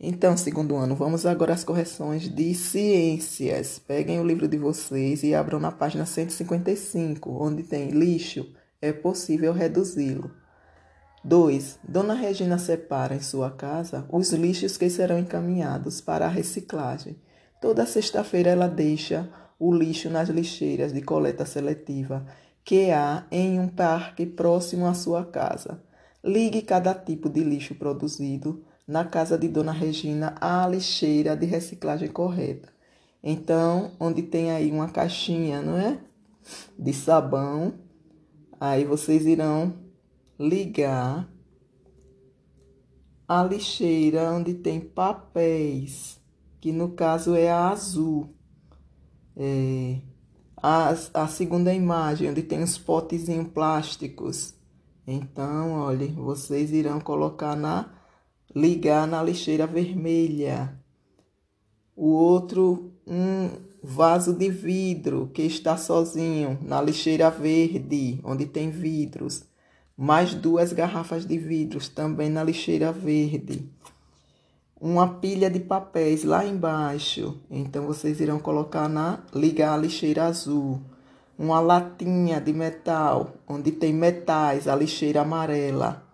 Então, segundo ano, vamos agora às correções de ciências. Peguem o livro de vocês e abram na página 155, onde tem lixo, é possível reduzi-lo. 2. Dona Regina separa em sua casa os lixos que serão encaminhados para a reciclagem. Toda sexta-feira ela deixa o lixo nas lixeiras de coleta seletiva que há em um parque próximo à sua casa. Ligue cada tipo de lixo produzido na casa de Dona Regina à lixeira de reciclagem correta. Então, onde tem aí uma caixinha, não é? De sabão, aí vocês irão ligar a lixeira onde tem papéis, que no caso é a azul. É, a, a segunda imagem, onde tem os potezinhos plásticos. Então, olha, vocês irão colocar na ligar na lixeira vermelha. O outro, um vaso de vidro que está sozinho na lixeira verde, onde tem vidros. Mais duas garrafas de vidros também na lixeira verde. Uma pilha de papéis lá embaixo. Então vocês irão colocar na ligar a lixeira azul. Uma latinha de metal, onde tem metais, a lixeira amarela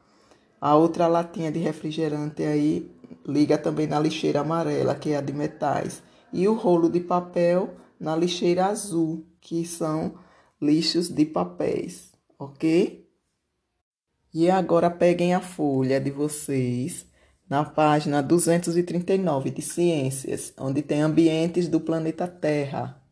a outra latinha de refrigerante aí liga também na lixeira amarela, que é a de metais. E o rolo de papel na lixeira azul, que são lixos de papéis, ok? E agora peguem a folha de vocês na página 239 de Ciências, onde tem ambientes do planeta Terra.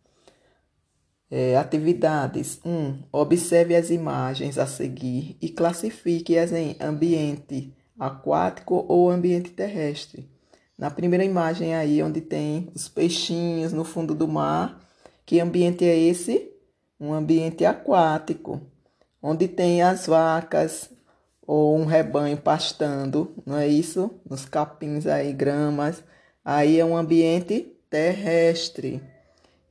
É, atividades 1. Um, observe as imagens a seguir e classifique-as em ambiente aquático ou ambiente terrestre. Na primeira imagem aí, onde tem os peixinhos no fundo do mar, que ambiente é esse? Um ambiente aquático, onde tem as vacas ou um rebanho pastando, não é isso? Nos capins aí, gramas. Aí é um ambiente terrestre.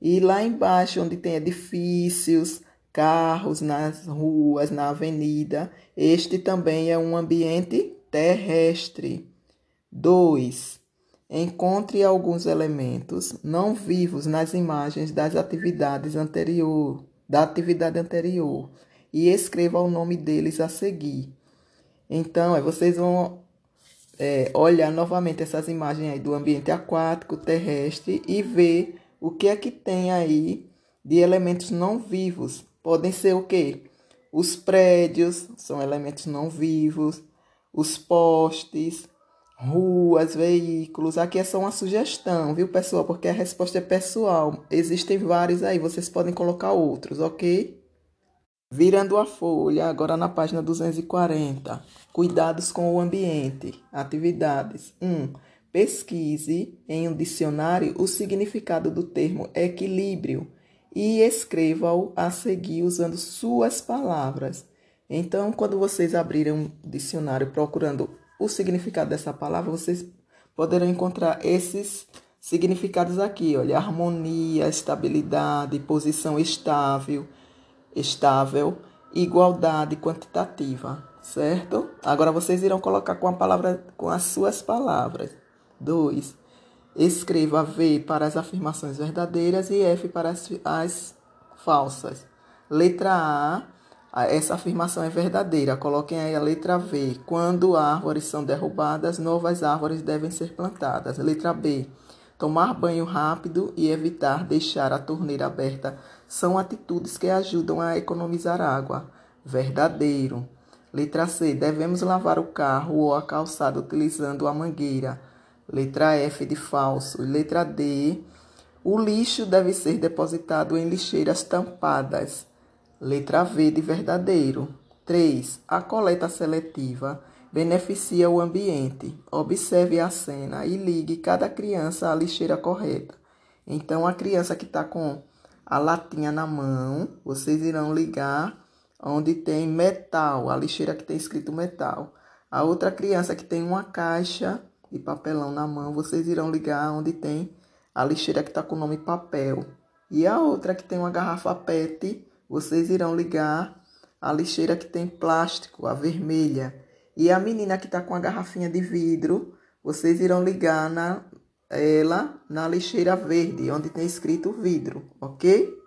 E lá embaixo, onde tem edifícios, carros nas ruas, na avenida, este também é um ambiente terrestre. 2. Encontre alguns elementos não vivos nas imagens das atividades anterior, da atividade anterior e escreva o nome deles a seguir. Então, vocês vão é, olhar novamente essas imagens aí do ambiente aquático, terrestre e ver o que é que tem aí de elementos não vivos? Podem ser o quê? Os prédios são elementos não vivos, os postes, ruas, veículos. Aqui é só uma sugestão, viu, pessoal? Porque a resposta é pessoal. Existem vários aí, vocês podem colocar outros, ok? Virando a folha, agora na página 240. Cuidados com o ambiente. Atividades. 1. Um, Pesquise em um dicionário o significado do termo equilíbrio e escreva-o a seguir usando suas palavras. Então, quando vocês abrirem um dicionário procurando o significado dessa palavra, vocês poderão encontrar esses significados aqui, olha, harmonia, estabilidade, posição estável, estável, igualdade quantitativa, certo? Agora vocês irão colocar com a palavra com as suas palavras. 2. Escreva V para as afirmações verdadeiras e F para as, as falsas. Letra A, essa afirmação é verdadeira. Coloquem aí a letra V. Quando árvores são derrubadas, novas árvores devem ser plantadas. Letra B. Tomar banho rápido e evitar deixar a torneira aberta são atitudes que ajudam a economizar água. Verdadeiro. Letra C. Devemos lavar o carro ou a calçada utilizando a mangueira. Letra F de falso. Letra D. O lixo deve ser depositado em lixeiras tampadas. Letra V de verdadeiro. 3. A coleta seletiva beneficia o ambiente. Observe a cena e ligue cada criança à lixeira correta. Então, a criança que está com a latinha na mão, vocês irão ligar onde tem metal, a lixeira que tem escrito metal. A outra criança que tem uma caixa de papelão na mão, vocês irão ligar onde tem a lixeira que está com o nome papel. E a outra que tem uma garrafa PET, vocês irão ligar a lixeira que tem plástico, a vermelha. E a menina que está com a garrafinha de vidro, vocês irão ligar na, ela na lixeira verde, onde tem escrito vidro, ok?